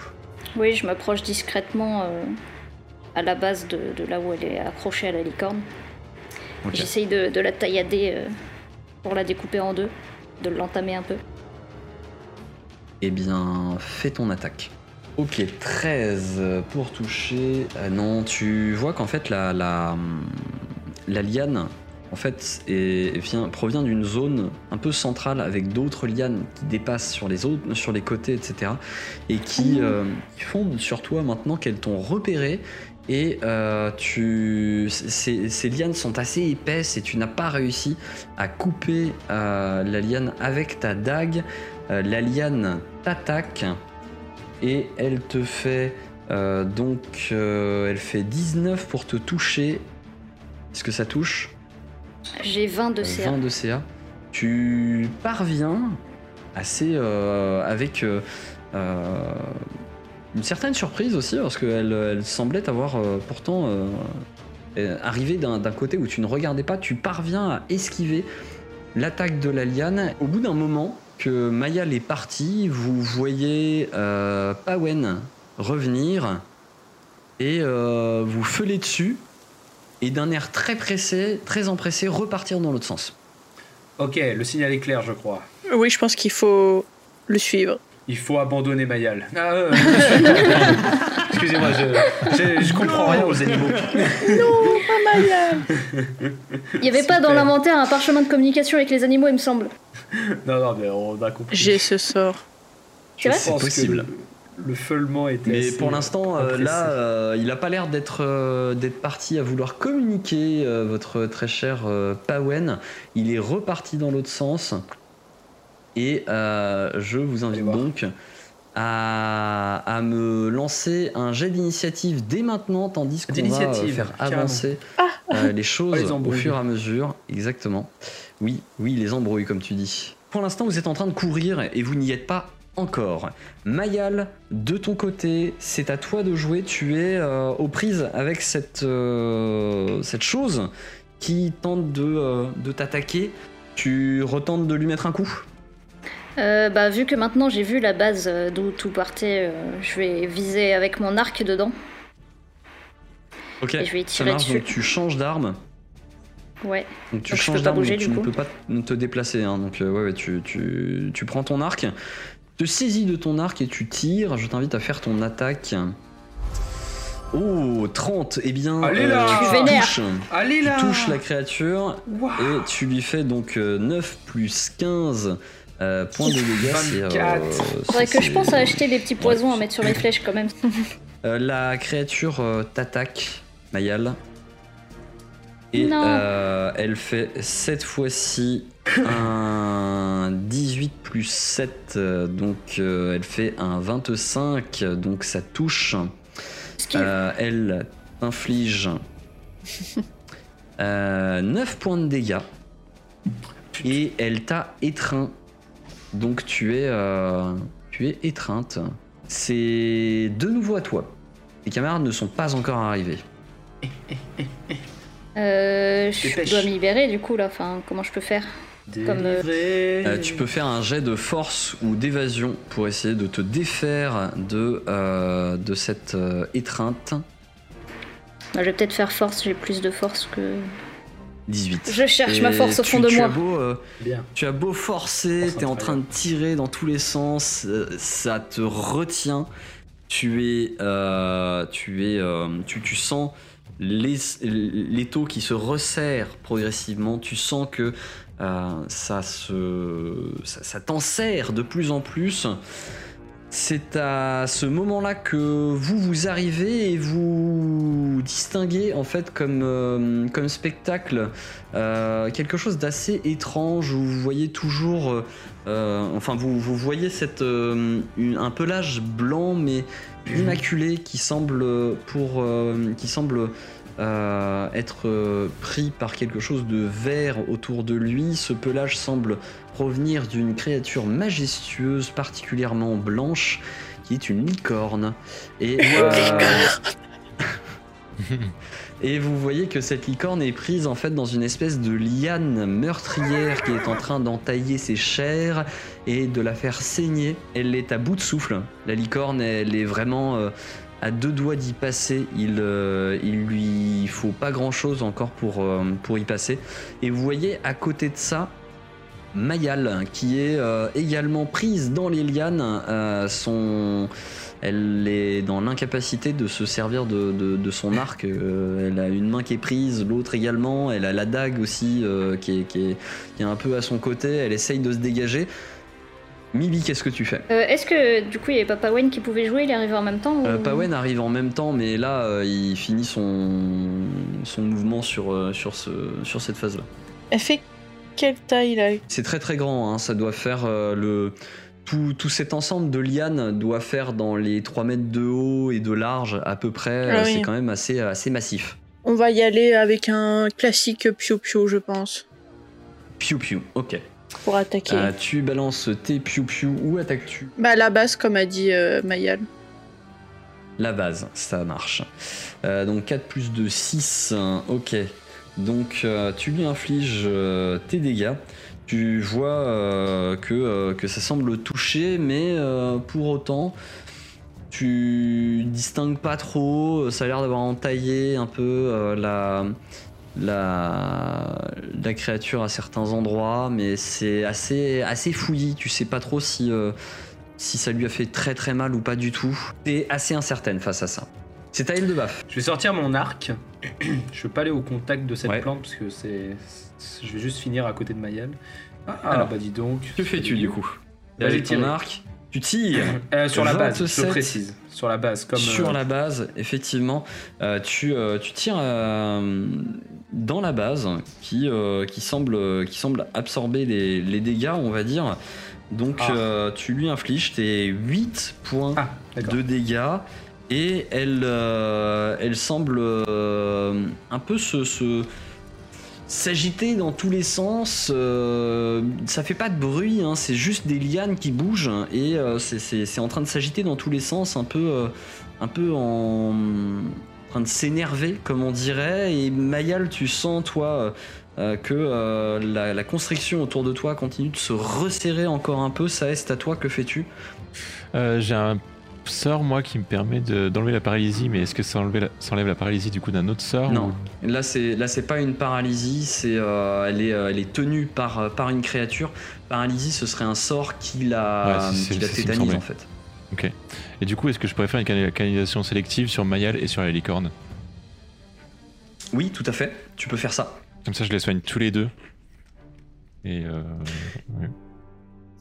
Oui, je m'approche discrètement à la base de, de là où elle est accrochée à la licorne. J'essaye de, de la taillader pour la découper en deux, de l'entamer un peu.
Eh bien, fais ton attaque. Ok, 13 pour toucher. Ah non, tu vois qu'en fait, la, la, la liane en fait est- vient, provient d'une zone un peu centrale avec d'autres lianes qui dépassent sur les autres, sur les côtés, etc. Et qui, euh, qui fondent sur toi maintenant qu'elles t'ont repéré. Et euh, tu, ces, ces lianes sont assez épaisses et tu n'as pas réussi à couper euh, la liane avec ta dague. Euh, la liane t'attaque et elle te fait donc elle fait 19 pour te toucher. Est-ce que ça touche?
J'ai 20 de CA.
20 de CA. Tu parviens assez avec une certaine surprise aussi parce qu'elle elle semblait avoir euh, pourtant euh, euh, arrivé d'un côté où tu ne regardais pas. Tu parviens à esquiver l'attaque de la liane. Au bout d'un moment que Mayal est partie, vous voyez euh, Pawen revenir et euh, vous feulez dessus et d'un air très pressé, très empressé, repartir dans l'autre sens.
Ok, le signal est clair, je crois.
Oui, je pense qu'il faut le suivre.
Il faut abandonner Mayal. Ah, euh, Excusez-moi, je, je, je comprends rien aux animaux.
Il n'y avait pas dans l'inventaire un parchemin de communication avec les animaux, il me semble.
Non, non, mais on a compris.
J'ai ce sort.
C'est
possible.
Le, le feulement était.
Mais
assez
pour l'instant, euh, là, euh, il n'a pas l'air d'être euh, d'être parti à vouloir communiquer euh, votre très cher euh, Pawen. Il est reparti dans l'autre sens. Et euh, je vous invite donc à, à me lancer un jet d'initiative dès maintenant, tandis qu'on va euh, faire
carrément.
avancer euh, les choses
Oh, les
au fur et à mesure. Exactement. Oui, oui, les embrouilles, comme tu dis. Pour l'instant, vous êtes en train de courir et vous n'y êtes pas encore. Mayal, de ton côté, c'est à toi de jouer. Tu es euh, aux prises avec cette, euh, cette chose qui tente de, euh, de t'attaquer. Tu retentes de lui mettre un coup?
Euh, bah, vu que maintenant j'ai vu la base euh, d'où tout partait, euh, je vais viser avec mon arc dedans.
Ok,
Et je vais
ça
tirer
marche.
dessus.
Donc tu changes d'arme.
Ouais.
Donc tu
Donc,
changes d'arme, tu ne peux pas te déplacer. hein. Donc euh, ouais, ouais, tu, tu, tu prends ton arc, te saisis de ton arc et tu tires. Je t'invite à faire ton attaque. Oh, 30 Eh bien,
Allez là
tu touches,
Allez
tu
là
touches la créature et tu lui fais donc euh, 9 plus 15 euh, points de dégâts. c'est,
24.
Faudrait que je pense à acheter des petits poisons
Ouais.
à mettre sur les flèches quand même.
Euh, la créature euh, t'attaque, Mayal. Et
Non.
euh, elle fait cette fois-ci un 18 plus 7, euh, donc euh, elle fait un 25, donc ça touche. Euh, elle t'inflige euh, 9 points de dégâts et elle t'a étreint. Donc tu es, euh, tu es étreinte. C'est de nouveau à toi. Les camarades ne sont pas encore arrivés.
Euh, je dois me libérer du coup là. Enfin, comment je peux faire Comme, euh.
Euh, tu peux faire un jet de force ou d'évasion pour essayer de te défaire de, euh, de cette euh, étreinte.
Bah, Je vais peut-être faire force. J'ai plus de force que.
18.
Je cherche ma force au
tu-
fond de
tu
moi.
as beau, euh,
Bien.
Tu as beau forcer,
Force
t'es en train de tirer dans tous les sens, euh, ça te retient. Tu es, euh, tu es, euh, tu, tu sens les- l'étau qui se resserre progressivement. Tu sens que euh, ça se, ça, ça t'enserre de plus en plus. C'est à ce moment-là que vous vous arrivez et vous distinguez en fait comme, euh, comme spectacle euh, quelque chose d'assez étrange où vous voyez toujours, euh, euh, enfin vous, vous voyez cette, euh, une- un pelage blanc mais immaculé qui semble pour, euh, qui semble euh, être euh, pris par quelque chose de vert autour de lui. Ce pelage semble provenir d'une créature majestueuse, particulièrement blanche, qui est une licorne. Et, euh, et vous voyez que cette licorne est prise en fait dans une espèce de liane meurtrière qui est en train d'entailler ses chairs et de la faire saigner. Elle est à bout de souffle. La licorne, elle est vraiment euh, à deux doigts d'y passer. Il, euh, lui faut pas grand chose encore pour, euh, pour y passer. Et vous voyez à côté de ça, Mayal, qui est également prise dans les lianes. Son... Elle est dans l'incapacité de se servir de, de- de son arc. Euh, elle a une main qui est prise, l'autre également. Elle a la dague aussi euh, qui, est, qui, est, qui est un peu à son côté. Elle essaye de se dégager. Mili, qu'est-ce que tu fais?
Euh, Est-ce que du coup il y avait pas Pawen qui pouvait jouer Il est arrivé en même temps
euh,
ou-
Pawen arrive en même temps, mais là, euh, il finit son, son mouvement sur, euh, sur, ce, sur cette phase-là.
Elle fait quelle taille là?
C'est très très grand, hein, ça doit faire euh, le. Tout, tout cet ensemble de lianes doit faire dans les 3 mètres de haut et de large à peu près.
Ah
Euh,
oui.
C'est quand même assez, assez massif.
On va y aller avec un classique Pio Pio, je pense,
Piu piu, ok.
pour attaquer.
Euh, tu balances tes piu piu, où attaques-tu?
Bah, la base, comme a dit euh, Mayal.
La base, ça marche. Euh, donc 4 plus 2, 6, hein, ok. Donc euh, tu lui infliges euh, tes dégâts. Tu vois euh, que, euh, que ça semble le toucher, mais euh, pour autant, tu distingues pas trop. Ça a l'air d'avoir entaillé un peu la, la, la créature à certains endroits, mais c'est assez, assez fouillis. Tu sais pas trop si, si ça lui a fait très très mal ou pas du tout. T'es assez incertaine face à ça. C'est à elle de baffe.
Je vais sortir mon arc. je vais pas aller au contact de cette
Ouais.
plante parce que c'est. Je vais juste finir à côté de Mayal. Ah,
Alors,
bah dis donc.
Que fais-tu du coup
Bah, j'ai
Avec ton
tiré.
arc, tu tires.
Euh, Sur la base, je
27.
précise. Sur la base, comme.
Sur
euh,
la base, effectivement, euh, tu, tu tires dans la base qui, qui, semble, qui semble absorber les, les dégâts, on va dire. Donc
Ah.
tu lui infliges tes 8 points
Ah,
de dégâts et elle, elle semble un peu se, se- s'agiter dans tous les sens. euh, ça fait pas de bruit, hein, c'est juste des lianes qui bougent et euh, c'est- en train de s'agiter dans tous les sens, un peu, euh, un peu en, train de s'énerver, comme on dirait. Et Mayal, tu sens toi. que la, la constriction autour de toi continue de se resserrer encore un peu. Ça est à toi, que fais-tu?
Sort, moi, qui me permet de- d'enlever la paralysie, mais est-ce que ça, enlève la, ça enlève la paralysie du coup d'un autre sort
Non.
ou-
Là, c'est là, c'est pas une paralysie, c'est euh, elle est euh, elle est tenue par euh, par une créature. Paralysie, ce serait un sort qui la
Ouais,
qui la tétanise en fait.
Ok. Et du coup, est-ce que je pourrais faire une cana- canalisation sélective sur Mayal et sur la licorne?
Oui, tout à fait. Tu peux faire ça.
Comme ça, je les soigne tous les deux. Et euh, ouais.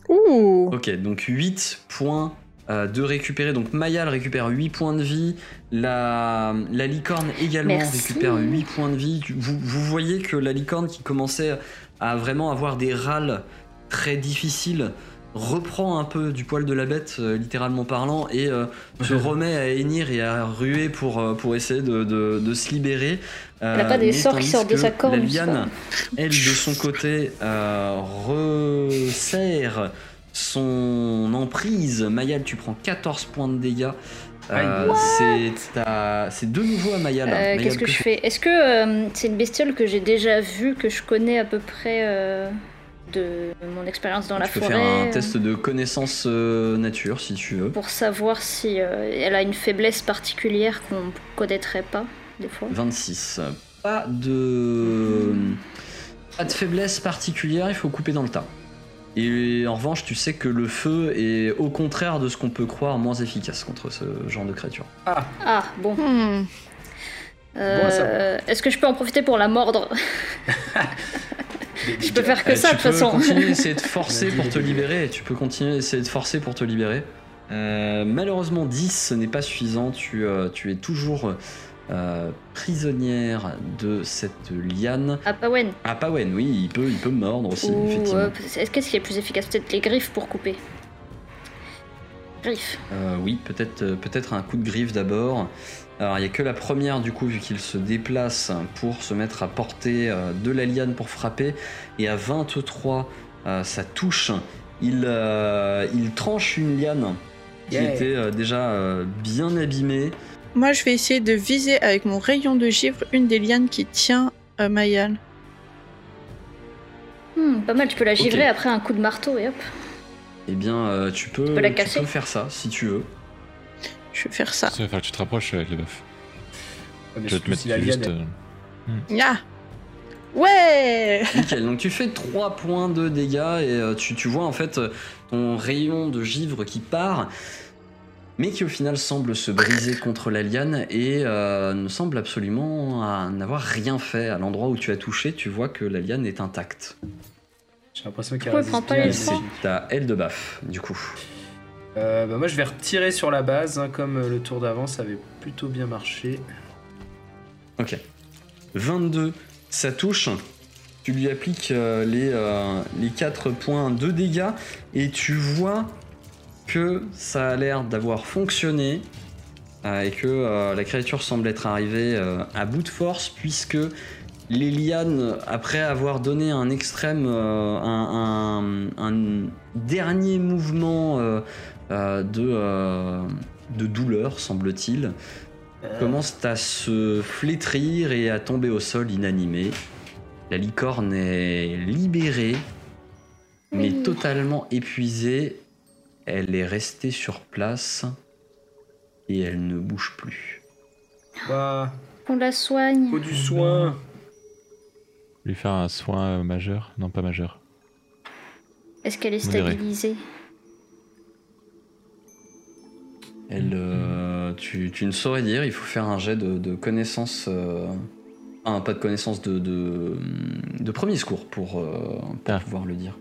Ouh
Ok, donc 8 points euh, de récupérer. Donc Mayal récupère 8 points de vie. La, la licorne également
Merci.
récupère 8 points de vie. Vous, vous voyez que la licorne qui commençait à vraiment avoir des râles très difficiles reprend un peu du poil de la bête, euh, littéralement parlant, et euh, se remet à hennir et à ruer pour, euh, pour essayer de, de- de se libérer.
Elle a pas des sorts qui sortent de sa corne,
La liane, elle, de son côté, euh, resserre son emprise. Mayal, tu prends 14 points de dégâts. Euh, c'est à- de nouveau à Mayal.
Euh,
Mayal,
Qu'est-ce que je fais? Est-ce que euh, c'est une bestiole que j'ai déjà vue, que je connais à peu près euh, de mon expérience dans la
tu peux
forêt
faire un
euh,
test de connaissance euh, nature si tu veux.
Pour savoir si euh, elle a une faiblesse particulière qu'on connaîtrait pas, des fois.
26. Pas de. Pas de faiblesse particulière, il faut couper dans le tas. Et en revanche, tu sais que le feu est au contraire de ce qu'on peut croire moins efficace contre ce genre de créature.
Ah, bon.
Hmm.
Euh,
Bon.
Est-ce que je peux en profiter pour la mordre Je peux faire que
Euh,
ça, de
tu
toute
peux
façon.
continuer à essayer de forcer pour te libérer. Tu peux continuer à essayer de forcer pour te libérer. Euh, malheureusement, 10 ce n'est pas suffisant. Tu, euh, tu es toujours euh, prisonnière de cette liane.
Ah, Pawen.
Ah, Pawen, oui, il peut, il peut mordre aussi,
Ou,
effectivement.
euh, est-ce qu'est-ce qui est plus efficace? Peut-être les griffes pour couper. Griffes.
Euh, oui, peut-être euh, peut-être un coup de griffe d'abord. Alors, il n'y a que la première, du coup, vu qu'il se déplace pour se mettre à portée de la liane pour frapper. Et à 23, euh, ça touche. Il, il tranche une liane qui
Yeah.
était déjà bien abîmée.
Moi, je vais essayer de viser avec mon rayon de givre une des lianes qui tient euh, Mayal.
Hmm, pas mal, tu peux la givrer après un coup de marteau et hop.
Eh bien, euh, tu, peux,
peux la casser
peux faire ça si tu veux.
Je vais faire ça.
Falloir que tu te rapproches avec le
mais
Je vais te mettre
si
juste. euh,
Ah Ouais
Nickel, donc tu fais 3 points de dégâts et euh, tu, tu vois en fait euh, ton rayon de givre qui part. Mais qui au final semble se briser contre la liane et euh, ne semble absolument n'avoir rien fait. À l'endroit où tu as touché, tu vois que la liane est intacte.
J'ai l'impression qu'elle résiste
pas les
C'est à elle de baf, du coup.
Euh, bah moi je vais retirer sur la base, hein, comme euh, le tour d'avant ça avait plutôt bien marché.
Ok. 22, ça touche. Tu lui appliques euh, les, euh, les 4 points de dégâts et tu vois que ça a l'air d'avoir fonctionné euh, et que euh, la créature semble être arrivée euh, à bout de force puisque les lianes, après avoir donné un extrême, euh, un, un- un dernier mouvement euh, euh, de, euh, de douleur, semble-t-il, commencent à se flétrir et à tomber au sol inanimés. La licorne est libérée, mais
Oui.
totalement épuisée. Elle est restée sur place et elle ne bouge plus.
Bah,
Qu'on la soigne.
faut du soin.
Lui faire un soin euh, majeur Non, pas majeur.
Est-ce qu'elle est
Modéré.
stabilisée?
Elle, euh, tu, tu ne saurais dire, il faut faire un jet de, de connaissance. euh, ah, pas de connaissance de, de, de premier secours pour, euh, pour
Ah.
pouvoir le dire.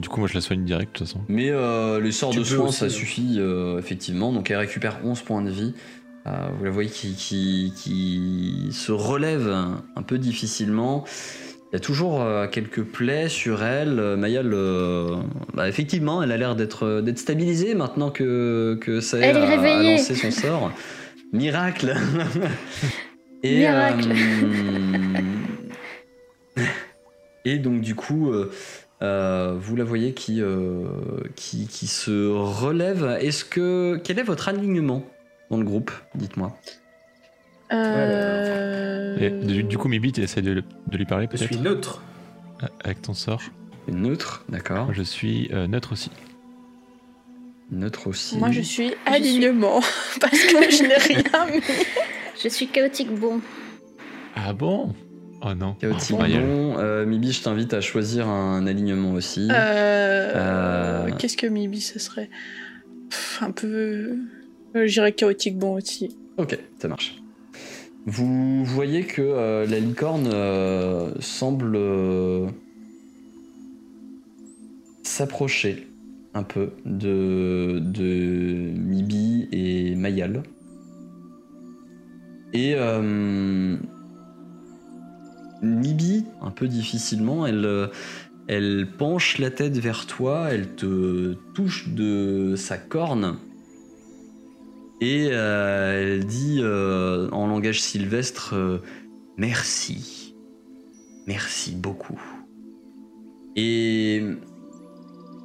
Du coup, moi, je la soigne direct, de toute façon.
Mais euh, les sorts
Tu
de
aussi,
ça
hein.
suffit euh, effectivement. Donc elle récupère 11 points de vie. Euh, vous la voyez qui, qui, qui se relève un, un peu difficilement. Il y a toujours euh, quelques plaies sur elle. Euh, Mayal, euh, bah, effectivement, elle a l'air d'être d'être stabilisée maintenant que, que ça
Elle est
a, lancé son sort. Miracle Et,
Miracle.
euh, et donc du coup, euh, vous la voyez qui, euh, qui, qui se relève. Est-ce que quel est votre alignement dans le groupe Dites-moi?
Euh...
Et du, du coup, Mibi, tu essaies de, de lui parler
Je
peut-être?
suis neutre.
Avec ton sort.
Neutre, d'accord.
Je suis euh, neutre aussi.
Neutre aussi.
Moi, je suis alignement parce que je n'ai rien mis.
Je suis chaotique bon.
Ah bon? Oh non.
Chaotique
Oh,
bon. Euh, Mibi, je t'invite à choisir un alignement aussi.
Euh...
Euh.
Qu'est-ce que Mibi ce serait? Pff, Un peu. Euh, J'irais chaotique bon aussi.
Ok, ça marche. Vous voyez que euh, la licorne euh, semble euh, s'approcher un peu de, de Mibi et Mayal. Et Mibi, un peu difficilement, elle, euh, elle penche la tête vers toi, elle te touche de sa corne. Et euh, elle dit euh, en langage sylvestre Merci. Merci beaucoup. Et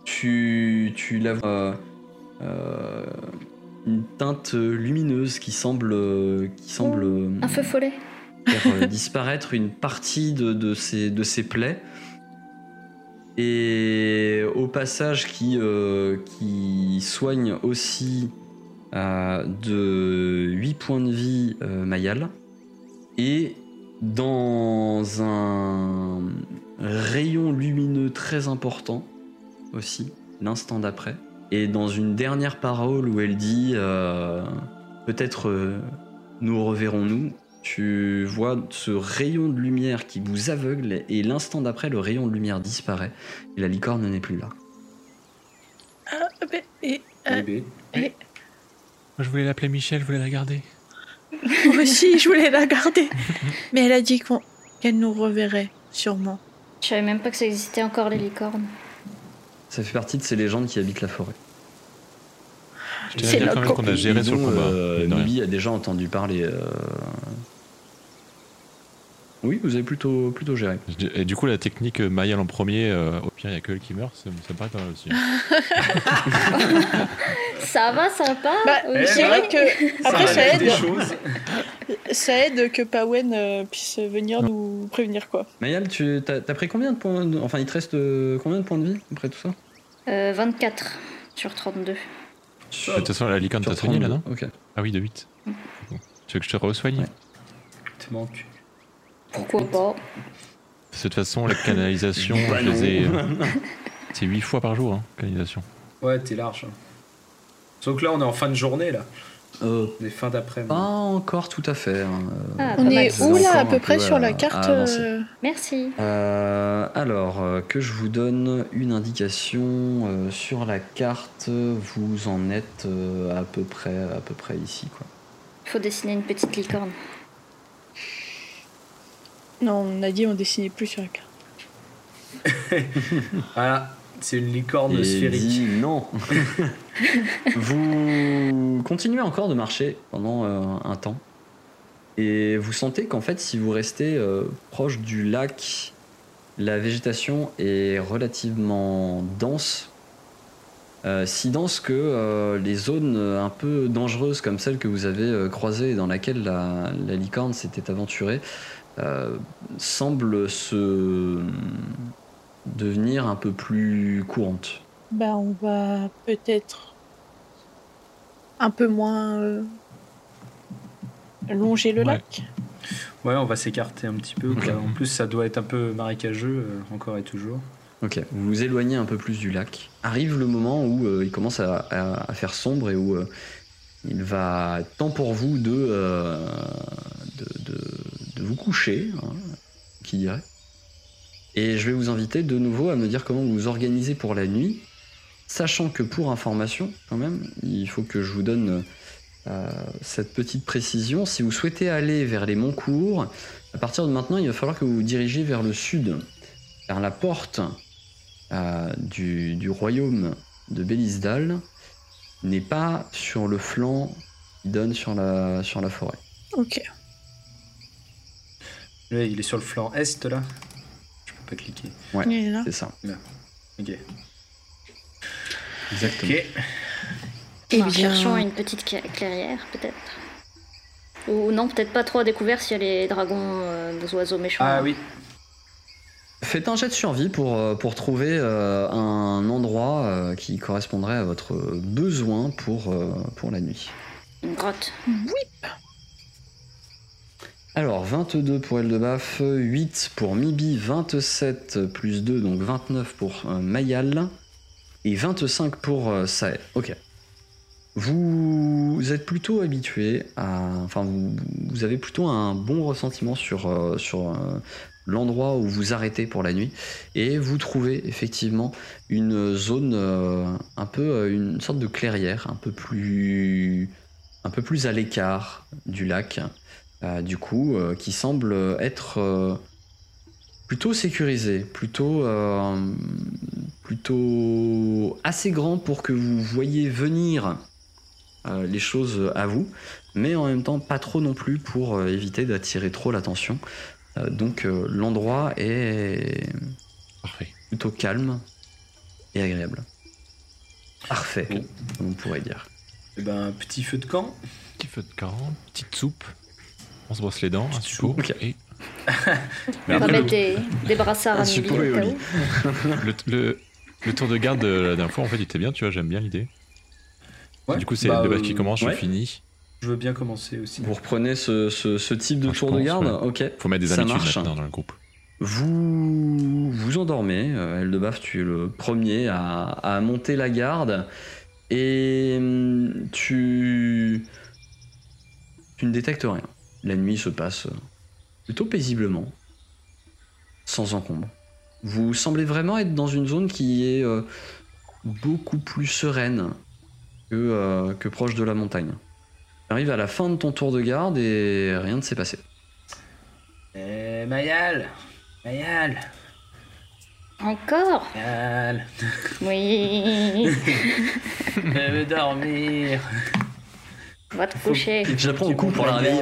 tu, tu la vois une teinte lumineuse qui semble, qui semble
Un feu follet.
Faire disparaître une partie de, de, ses, plaies. Et au passage, qui, euh, soigne aussi euh, de 8 points de vie euh, Mayal. Et dans un rayon lumineux très important aussi, l'instant d'après. Et dans une dernière parole où elle dit Peut-être nous reverrons-nous, tu vois ce rayon de lumière qui vous aveugle et l'instant d'après le rayon de lumière disparaît et la licorne n'est plus là.
Ah, mais- et, euh,
Bébé.
Moi, je voulais l'appeler Michel, je voulais la garder.
moi aussi, je voulais la garder. Mais elle a dit qu'on- qu'elle nous reverrait, sûrement.
Je savais même pas que ça existait encore les licornes.
Ça fait partie de ces légendes qui habitent la forêt.
Je tiens à
C'est
dire
la
quand même qu'on a géré
Et
sur le
dont,
combat.
euh,
mine de rien.
Mibi a déjà entendu parler. euh, Oui, vous avez plutôt, plutôt géré.
Et du coup, la technique euh, Mayal en premier, euh, au pire, il n'y a que elle qui meurt, ça, ça me paraît pas mal aussi.
Ça va, ça va
Bah,
Oui,
c'est vrai que après ça aide,
des choses.
ça aide que Pawen euh, puisse venir nous prévenir quoi.
Mayal, tu as, pris combien de points de- Enfin, il te reste euh, combien de points de vie après tout ça
Euh, 24 sur 32.
De toute façon, la licorne
Sur
t'a soigné là, non
32, Ok.
Ah oui, de 8. Tu veux que je te re-soigne
Ouais.
te manque.
Pourquoi pas
que de toute façon, la canalisation,
Bah
je euh, C'est 8 fois par jour, hein, canalisation.
Ouais, t'es large. hein. Donc là, on est en fin de journée, là.
Euh,
On est fin d'après-midi.
pas encore tout à fait. hein.
Ah,
On
pas mal.
est où là, à peu près
peu
sur la
à
carte euh,
Merci.
Euh, alors, euh, que je vous donne une indication euh, sur la carte, vous en êtes euh, à peu près, à peu près ici, quoi.
Il faut dessiner une petite licorne.
Non, on a dit on dessinait plus sur la carte.
Voilà, c'est une licorne
Et
sphérique.
dit non. vous continuez encore de marcher pendant euh, un temps. Et vous sentez qu'en fait, si vous restez euh, proche du lac, la végétation est relativement dense. Euh, si dense que euh, les zones un peu dangereuses comme celle que vous avez euh, croisée et dans laquelle la, la licorne s'était aventurée euh, semblent se devenir un peu plus courantes.
Bah, on va peut-être un peu moins euh, longer le
Ouais.
lac.
Ouais, on va s'écarter un petit peu. En plus, ça doit être un peu marécageux, euh, encore et toujours.
Ok, vous vous éloignez un peu plus du lac. Arrive le moment où euh, il commence à, à- à faire sombre et où euh, il va être temps pour vous euh, de- de vous coucher, hein, qui dirait. Et je vais vous inviter de nouveau à me dire comment vous vous organisez pour la nuit, sachant que pour information, quand même, il faut que je vous donne euh, cette petite précision. Si vous souhaitez aller vers les Montcourt, à partir de maintenant, il va falloir que vous vous dirigiez vers le sud, vers la porte euh, du, royaume de Bélisdal n'est pas sur le flanc qui donne sur la, sur la forêt.
Ok.
Là, il est sur le flanc est, là. Je peux pas cliquer.
Ouais.
Il est là.
C'est ça.
Ok.
Exactement.
Ok.
Eh bien,
cherchant une petite cla- clairière, peut-être. Ou non, peut-être pas trop à découvert s'il y a les dragons, euh, des oiseaux méchants.
Ah oui.
Faites un jet de survie pour, euh, pour trouver euh, un endroit euh, qui correspondrait à votre besoin pour, euh, pour la nuit.
Une grotte.
Alors, 22 pour Eldebaf, 8 pour Mibi, 27 plus 2, donc 29 pour euh, Mayal, et 25 pour euh. Ok. Vous êtes plutôt habitué à. Enfin, vous, avez plutôt un bon ressentiment sur, euh, euh, l'endroit où vous arrêtez pour la nuit, et vous trouvez effectivement une zone un peu. une sorte de clairière, un peu plus. un peu plus à l'écart du lac. Euh, du coup, euh, qui semble être euh, plutôt sécurisé, plutôt, euh, plutôt assez grand pour que vous voyez venir euh, les choses à vous, mais en même temps pas trop non plus pour euh, éviter d'attirer trop l'attention. Euh, donc euh, l'endroit est
Parfait.
plutôt calme et agréable. Parfait,
Bon.
on pourrait dire.
Eh ben, petit feu de camp.
Petit feu de camp, petite soupe. On se brosse les dents, un suppôt.
soupe. Ok.
Et
On va mettre des, des brassards
Un
à où.
le, le, le tour de garde de la dernière fois, en fait, il était bien, tu vois, j'aime bien l'idée.
Ouais,
Du coup, c'est
bah,
le base
euh,
qui commence,
ouais.
je finis.
Je veux bien commencer aussi.
Vous reprenez ce, ce- ce type de tour de garde
ouais.
Ok.
Faut mettre des habitudes maintenant dans le groupe.
Vous vous endormez. Euh, Eldebaf, tu es le premier à, à monter la garde. Et hum, tu. Tu ne détectes rien. La nuit se passe euh, plutôt paisiblement, sans encombre. Vous semblez vraiment être dans une zone qui est euh, beaucoup plus sereine que, euh, que proche de la montagne. Tu arrives à la fin de ton tour de garde et rien ne s'est passé.
Eh, Mayal Mayal
Encore?
Mayal
Oui.
Je veux dormir
Va te coucher.
Je la prends au cou pour la réveiller.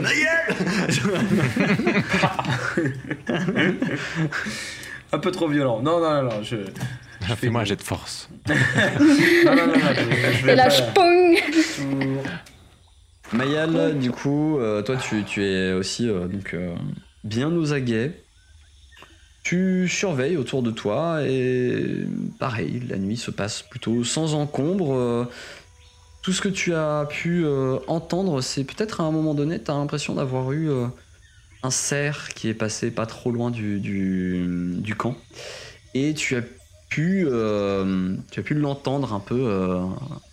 Un peu trop violent. Non, non, non, non, je... fais
Fais-moi un jet de force.
Non, non, non, non, je, je vais
Et
pas-
je pong.
Mayal, du coup, euh, toi tu, tu es aussi euh, donc, euh, bien aux aguets. Tu surveilles autour de toi et pareil, la nuit se passe plutôt sans encombre. Tout ce que tu as pu euh, entendre, c'est peut-être à un moment donné, tu as l'impression d'avoir eu euh, un cerf qui est passé pas trop loin du, du, camp. Et tu as pu, euh, pu l'entendre un peu,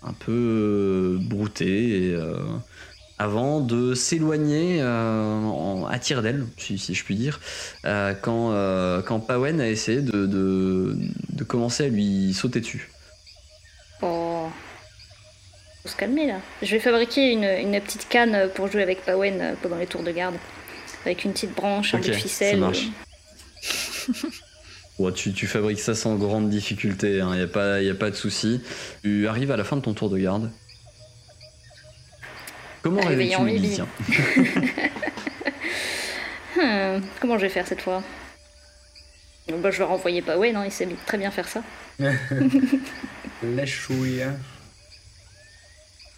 un brouter avant de s'éloigner à tire d'aile, si, je puis dire, quand, quand Pawen a essayé de commencer à lui sauter dessus.
Faut se calmer là. Je vais fabriquer une, une petite canne pour jouer avec Pawen euh, pendant les tours de garde. Avec une petite branche, un
Ok,
bout de
ça
ficelle.
marche. Ouais, tu, tu fabriques ça sans grande difficulté, il n'y a, pas- y a pas de souci. Tu arrives à la fin de ton tour de garde. Comment
Réveillons
réveilles-tu Lily,
Lily.
tiens
Hmm, comment je vais faire cette fois? Donc, bah, Je vais renvoyer Pawen, hein, il sait très bien faire ça.
La chouille.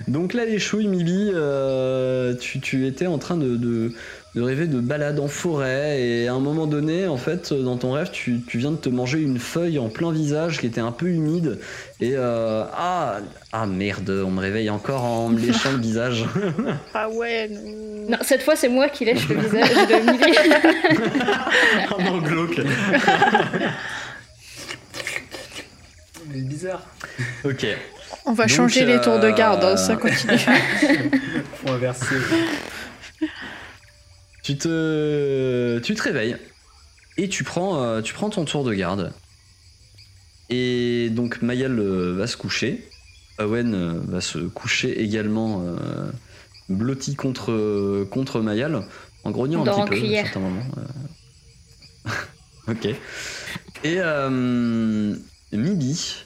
Donc là, les chouilles, Mibi, euh, tu, tu étais en train de, de- de rêver de balade en forêt et à un moment donné, en fait, dans ton rêve, tu, tu viens de te manger une feuille en plein visage qui était un peu humide et euh, ah, ah merde, on me réveille encore en me léchant le visage.
Ah ouais. non.
Non, cette fois c'est moi qui lèche le visage de
oh non, glauque.
C'est bizarre.
Ok.
On va
Donc,
changer les tours de garde, hein,
euh,
ça continue.
Faut inverser.
Tu te, tu te réveilles et tu prends, euh, tu prends ton tour de garde. Et donc Mayal euh, va se coucher. Owen euh, va se coucher également euh, blotti contre, contre Mayal en grognant un petit
en
peu
cuillère.
à certains moments. euh. ok. Et euh, Mibi,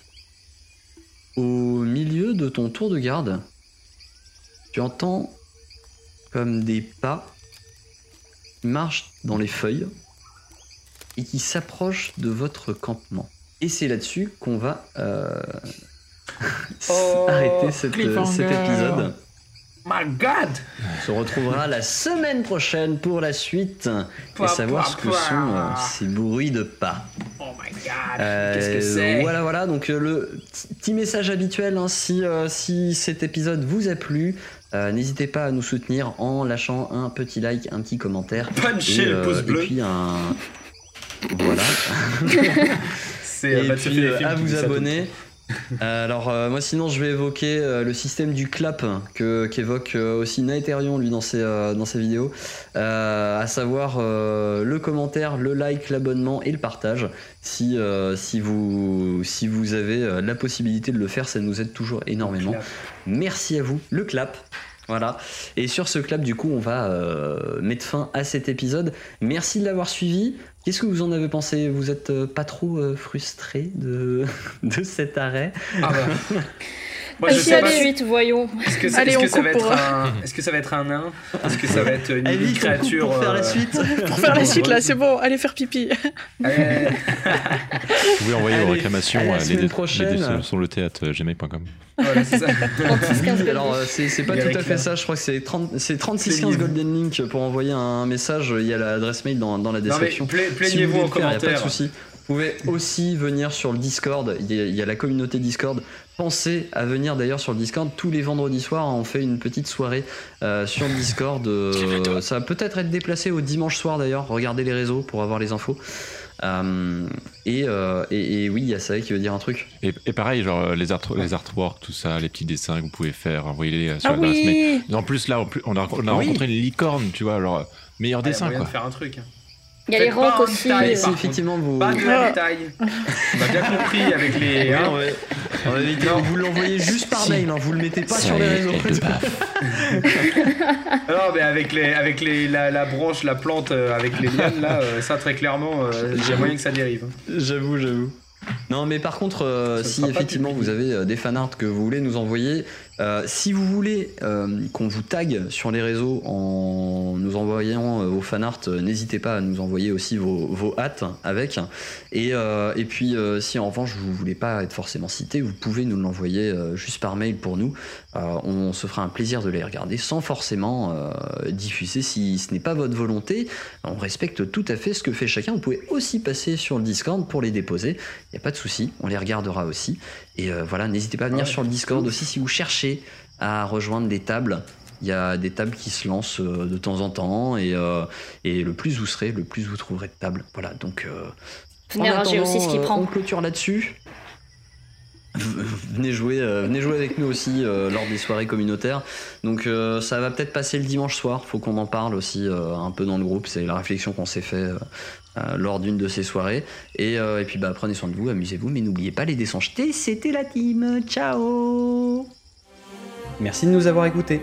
au milieu de ton tour de garde, tu entends comme des pas qui marchent dans les feuilles et qui s'approchent de votre campement. Et c'est là-dessus qu'on va euh,
Oh,
arrêter cette-
cliffhanger.
cet épisode.
My God
On se retrouvera la semaine prochaine pour la suite et savoir ce que sont euh, ces bruits de pas.
Oh my God
Euh,
Qu'est-ce que c'est?
Voilà, voilà. Donc euh, le petit- message habituel. hein, si, euh, si cet épisode vous a plu, euh, n'hésitez pas à nous soutenir en lâchant un petit like, un petit commentaire.
Puncher
et,
le pouce
et
bleu.
puis un. Voilà.
C'est
et
Sophie
puis à vous abonner. Euh, Alors euh, moi sinon je vais évoquer euh, le système du clap que qu'évoque euh, aussi Naetherion lui dans ses, dans ses vidéos, à savoir le commentaire, le like, l'abonnement et le partage. Si, si, vous, si vous avez la possibilité de le faire, ça nous aide toujours énormément. Merci à vous, le clap. Voilà. Et sur ce clap, du coup, on va euh, mettre fin à cet épisode. Merci de l'avoir suivi. Qu'est-ce que vous en avez pensé? Vous êtes euh, pas trop euh, frustré de, de cet arrêt?
Ah bah. Moi,
Allez,
je sais pas
suite, voyons.
Est-ce que, ça- que va être un, est-ce que ça va être un nain Est-ce que ça va être une,
Allez,
créature
pour faire la
euh,
suite.
Pour faire la suite là, c'est bon, allez faire pipi.
allez,
Vous pouvez envoyer
Allez,
vos réclamations
à semaine
les
prochaine.
sur le theatre gmail.com.
voilà, c'est ça.
36, 15
Oui, alors euh, c'est pas
Il
tout à fait ça, je crois que c'est 30 c'est 36
C'est
15
libre.
Golden Link pour envoyer un message, il y a l'adresse mail dans, dans la description.
plaignez-vous en
le faire, y a pas de souci. Vous pouvez aussi venir sur le Discord, il y, a, il y a la communauté Discord. Pensez à venir d'ailleurs sur le Discord. Tous les vendredis soirs, on fait une petite soirée euh, sur le Discord. euh, ça va peut-être être déplacé au dimanche soir d'ailleurs. Regardez les réseaux pour avoir les infos. Euh, et, euh, et, et oui, il y a ça qui veut dire un truc.
Et, et pareil, genre les, art, les artworks, tout ça, les petits dessins que vous pouvez faire, envoyez-les sur
Ah
l'adresse mail.
oui
En plus, là, on a, on a
Oui.
rencontré une licorne, tu vois, alors meilleur
Ah, y a
dessin
moyen
quoi.
de faire un truc.
Il y a les
Faites un
aussi. euh,
si effectivement vous.
Pas de la détail. On a bien compris avec les. hein.
on va- on va éviter-
Non.
vous l'envoyez juste par
Si.
mail, hein, vous le mettez pas
Ça
sur les réseaux.
Non, mais avec, les, avec les, la, la branche, la plante, euh, avec les lianes, là, euh, ça très clairement, euh, il y a moyen que ça dérive.
J'avoue, j'avoue. Non, mais par contre, euh, si effectivement vous avez des fanarts que vous voulez nous envoyer, euh, si vous voulez euh, qu'on vous tag sur les réseaux en nous envoyant euh, vos fanarts, euh, n'hésitez pas à nous envoyer aussi vos, vos hâtes avec. Et, euh, et puis, euh, si en revanche vous voulez pas être forcément cité, vous pouvez nous l'envoyer euh, juste par mail pour nous. On se fera un plaisir de les regarder sans forcément diffuser si ce n'est pas votre volonté. On respecte tout à fait ce que fait chacun. Vous pouvez aussi passer sur le Discord pour les déposer. Il n'y a pas de souci, on les regardera aussi. Et voilà, n'hésitez pas à venir
Ouais.
sur le Discord aussi si vous cherchez à rejoindre des tables. Il y a des tables qui se lancent euh, de temps en temps et, euh, et le plus vous serez, le plus vous trouverez de tables. Voilà, donc euh,
Venez
en
rager aussi ce
attendant,
qu'il
euh,
prend.
on clôture là-dessus.
venez jouer, euh, venez jouer avec nous aussi euh, lors des soirées communautaires. Donc euh, ça va peut-être passer le dimanche soir. Faut qu'on en parle aussi euh, un peu dans le groupe. C'est la réflexion qu'on s'est fait euh, euh, lors d'une de ces soirées. Et, euh, et puis bah prenez soin de vous, amusez-vous, mais n'oubliez pas les dés sont jetés. C'était la team. Ciao.
Merci de nous avoir écoutés.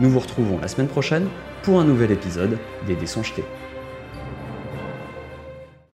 Nous vous retrouvons la semaine prochaine pour un nouvel épisode des dés sont jetés.